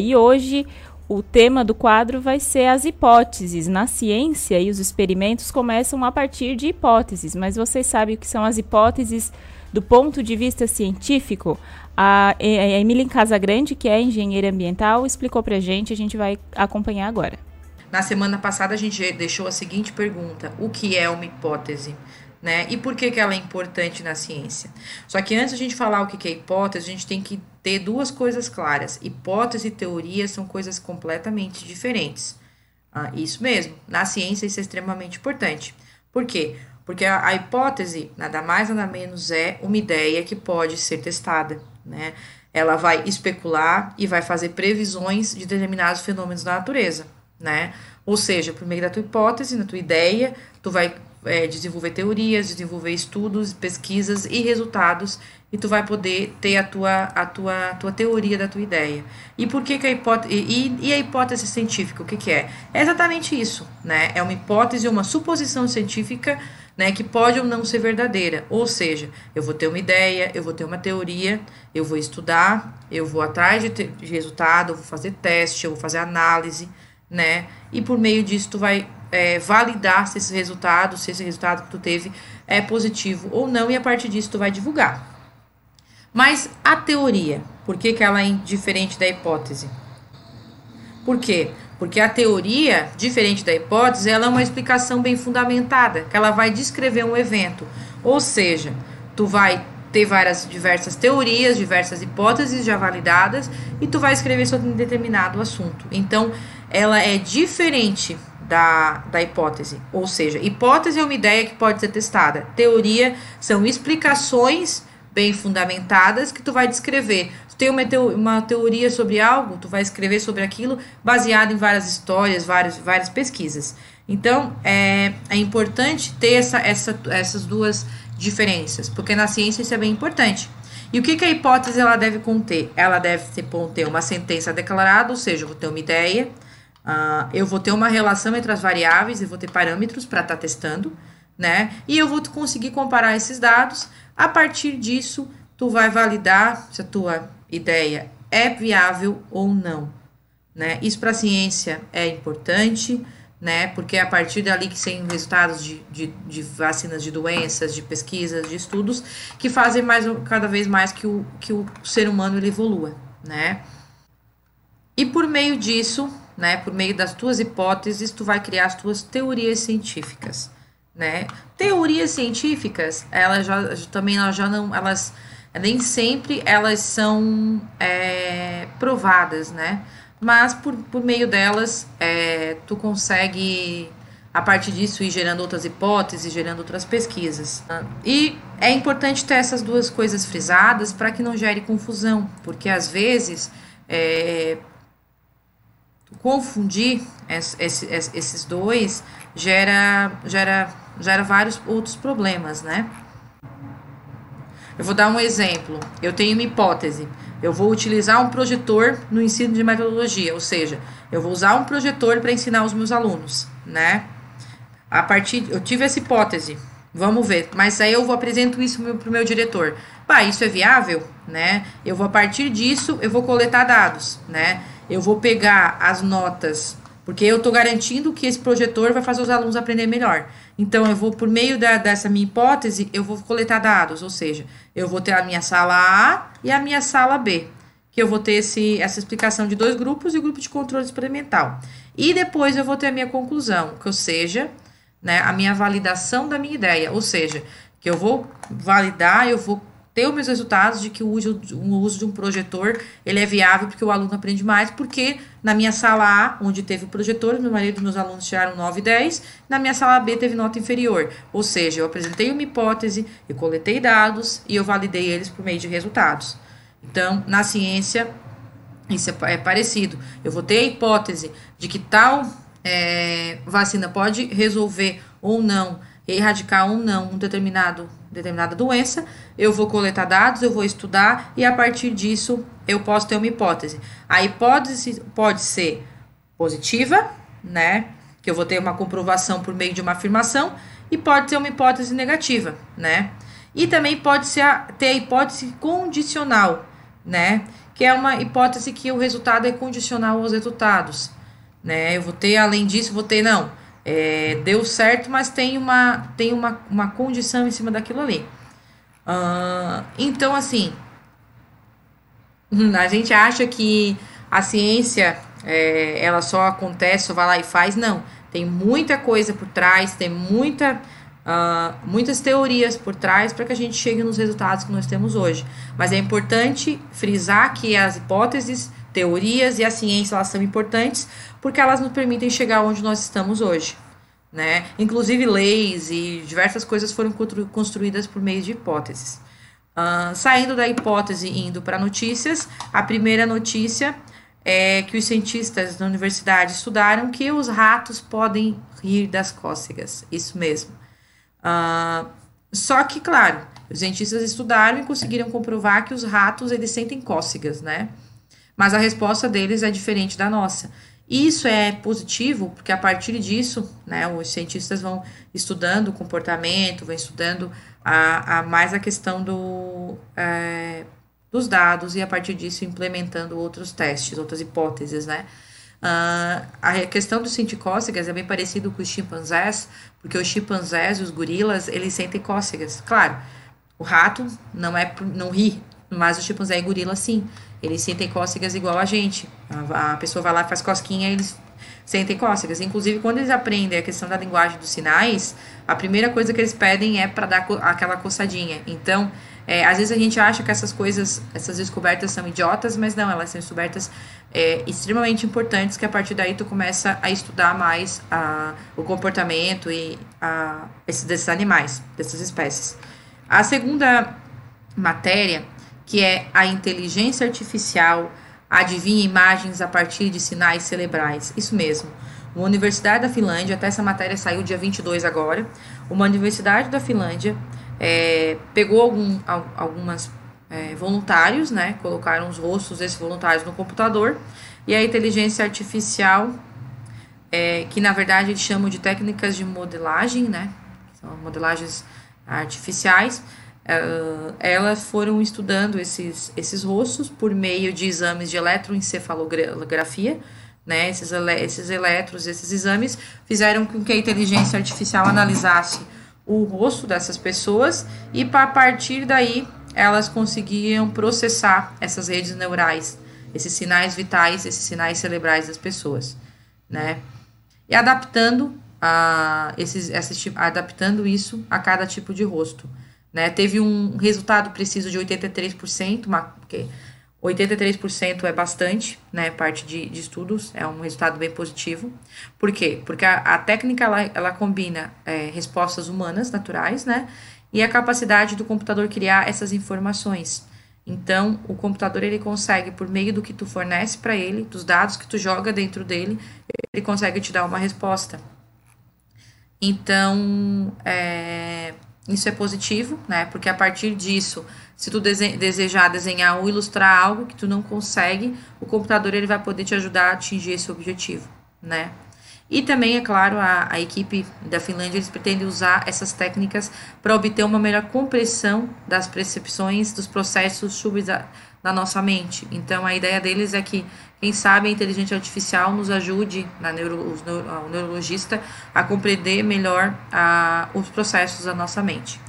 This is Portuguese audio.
E hoje o tema do quadro vai ser as hipóteses. Na ciência e os experimentos começam a partir de hipóteses, mas vocês sabem o que são as hipóteses do ponto de vista científico? A, a Emília Casagrande, que é engenheira ambiental, explicou para a gente, a gente vai acompanhar agora. Na semana passada a gente deixou a seguinte pergunta: o que é uma hipótese? Né? E por que, que ela é importante na ciência? Só que antes a gente falar o que, que é hipótese, a gente tem que ter duas coisas claras. Hipótese e teoria são coisas completamente diferentes. Ah, isso mesmo, na ciência isso é extremamente importante. Por quê? Porque a, a hipótese, nada mais nada menos, é uma ideia que pode ser testada. Né? Ela vai especular e vai fazer previsões de determinados fenômenos da natureza né? Ou seja, por meio da tua hipótese, na tua ideia, tu vai é, desenvolver teorias, desenvolver estudos, pesquisas e resultados e tu vai poder ter a tua, a tua, a tua teoria da tua ideia. E por que, que a hipótese. E, e a hipótese científica, o que, que é? É exatamente isso, né? É uma hipótese, uma suposição científica, né, que pode ou não ser verdadeira. Ou seja, eu vou ter uma ideia, eu vou ter uma teoria, eu vou estudar, eu vou atrás de, de resultado, eu vou fazer teste, eu vou fazer análise né? E por meio disso tu vai é, validar se esse resultado, se esse resultado que tu teve é positivo ou não, e a partir disso tu vai divulgar. Mas a teoria, por que, que ela é diferente da hipótese? Por quê? Porque a teoria, diferente da hipótese, ela é uma explicação bem fundamentada, que ela vai descrever um evento. Ou seja, tu vai ter várias diversas teorias, diversas hipóteses já validadas e tu vai escrever sobre um determinado assunto. Então, ela é diferente da, da hipótese. Ou seja, hipótese é uma ideia que pode ser testada. Teoria são explicações bem fundamentadas que tu vai descrever. Tu tem uma, teo, uma teoria sobre algo, tu vai escrever sobre aquilo baseado em várias histórias, várias, várias pesquisas. Então, é, é importante ter essa, essa, essas duas diferenças, porque na ciência isso é bem importante. E o que, que a hipótese ela deve conter? Ela deve conter uma sentença declarada, ou seja, eu vou ter uma ideia, uh, eu vou ter uma relação entre as variáveis, eu vou ter parâmetros para estar tá testando, né? E eu vou conseguir comparar esses dados. A partir disso, tu vai validar se a tua ideia é viável ou não, né? Isso para a ciência é importante né? Porque é a partir dali que tem resultados de, de, de, vacinas de doenças, de pesquisas, de estudos, que fazem mais cada vez mais que o, que o ser humano ele evolua, né? E por meio disso, né, por meio das tuas hipóteses, tu vai criar as tuas teorias científicas, né? Teorias científicas, elas já também elas já não, elas nem sempre elas são é, provadas, né? mas por, por meio delas é, tu consegue a partir disso ir gerando outras hipóteses, gerando outras pesquisas. E é importante ter essas duas coisas frisadas para que não gere confusão, porque às vezes é, confundir esses dois gera, gera, gera vários outros problemas, né? Eu vou dar um exemplo. Eu tenho uma hipótese. Eu vou utilizar um projetor no ensino de metodologia, ou seja, eu vou usar um projetor para ensinar os meus alunos, né? A partir, eu tive essa hipótese, vamos ver, mas aí eu vou apresento isso para o meu diretor. Pá, isso é viável, né? Eu vou a partir disso, eu vou coletar dados, né? Eu vou pegar as notas porque eu estou garantindo que esse projetor vai fazer os alunos aprender melhor. Então, eu vou, por meio da, dessa minha hipótese, eu vou coletar dados, ou seja, eu vou ter a minha sala A e a minha sala B, que eu vou ter esse, essa explicação de dois grupos e o grupo de controle experimental. E depois eu vou ter a minha conclusão, que ou seja, né, a minha validação da minha ideia, ou seja, que eu vou validar, eu vou ter os meus resultados de que o uso, o uso de um projetor ele é viável porque o aluno aprende mais, porque na minha sala A, onde teve o projetor, meu marido e meus alunos tiraram 9 e 10, na minha sala B teve nota inferior. Ou seja, eu apresentei uma hipótese, eu coletei dados e eu validei eles por meio de resultados. Então, na ciência, isso é, é parecido. Eu vou ter a hipótese de que tal é, vacina pode resolver ou não erradicar ou não um determinado, determinada doença, eu vou coletar dados, eu vou estudar e a partir disso eu posso ter uma hipótese. A hipótese pode ser positiva, né? Que eu vou ter uma comprovação por meio de uma afirmação, e pode ser uma hipótese negativa, né? E também pode ser a, ter a hipótese condicional, né? Que é uma hipótese que o resultado é condicional aos resultados, né? Eu vou ter, além disso, vou ter, não, é, deu certo, mas tem uma, tem uma, uma condição em cima daquilo ali. Uh, então, assim, a gente acha que a ciência é, ela só acontece, só vai lá e faz. Não, tem muita coisa por trás, tem muita, uh, muitas teorias por trás para que a gente chegue nos resultados que nós temos hoje. Mas é importante frisar que as hipóteses, teorias e a ciência elas são importantes porque elas nos permitem chegar onde nós estamos hoje. Né? Inclusive leis e diversas coisas foram construídas por meio de hipóteses. Uh, saindo da hipótese e indo para notícias, a primeira notícia é que os cientistas da universidade estudaram que os ratos podem rir das cócegas. Isso mesmo. Uh, só que, claro, os cientistas estudaram e conseguiram comprovar que os ratos eles sentem cócegas, né? Mas a resposta deles é diferente da nossa. Isso é positivo, porque a partir disso, né, os cientistas vão estudando o comportamento, vão estudando a, a mais a questão do, é, dos dados e a partir disso implementando outros testes, outras hipóteses, né. Uh, a questão do sentir cócegas é bem parecido com os chimpanzés, porque os chimpanzés os gorilas, eles sentem cócegas. Claro, o rato não é não ri, mas o chimpanzé e gorila sim. Eles sentem cócegas igual a gente. A, a pessoa vai lá faz cosquinha e eles sentem cócegas. Inclusive, quando eles aprendem a questão da linguagem dos sinais, a primeira coisa que eles pedem é para dar co aquela coçadinha. Então, é, às vezes a gente acha que essas coisas, essas descobertas são idiotas, mas não, elas são descobertas é, extremamente importantes que a partir daí tu começa a estudar mais a, o comportamento e a, esses, desses animais, dessas espécies. A segunda matéria que é a inteligência artificial adivinha imagens a partir de sinais cerebrais. Isso mesmo. Uma universidade da Finlândia, até essa matéria saiu dia 22 agora, uma universidade da Finlândia é, pegou algum, algumas é, voluntários, né, colocaram os rostos desses voluntários no computador, e a inteligência artificial, é, que na verdade eles chamam de técnicas de modelagem, né, são modelagens artificiais, Uh, elas foram estudando esses, esses rostos por meio de exames de eletroencefalografia, né? Esses, ele, esses eletros, esses exames fizeram com que a inteligência artificial analisasse o rosto dessas pessoas e a partir daí elas conseguiam processar essas redes neurais, esses sinais vitais, esses sinais cerebrais das pessoas, né? E adaptando a esses, esses, adaptando isso a cada tipo de rosto. Né? Teve um resultado preciso de 83%, uma, porque 83% é bastante, né? Parte de, de, estudos, é um resultado bem positivo. Por quê? Porque a, a técnica ela, ela combina é, respostas humanas, naturais, né? E a capacidade do computador criar essas informações. Então, o computador ele consegue, por meio do que tu fornece para ele, dos dados que tu joga dentro dele, ele consegue te dar uma resposta. Então, é, isso é positivo, né? Porque a partir disso, se tu dese desejar desenhar ou ilustrar algo que tu não consegue, o computador ele vai poder te ajudar a atingir esse objetivo, né? E também, é claro, a, a equipe da Finlândia eles pretendem usar essas técnicas para obter uma melhor compreensão das percepções dos processos na nossa mente. Então, a ideia deles é que, quem sabe, a inteligência artificial nos ajude, na neuro, o neurologista, a compreender melhor a, os processos da nossa mente.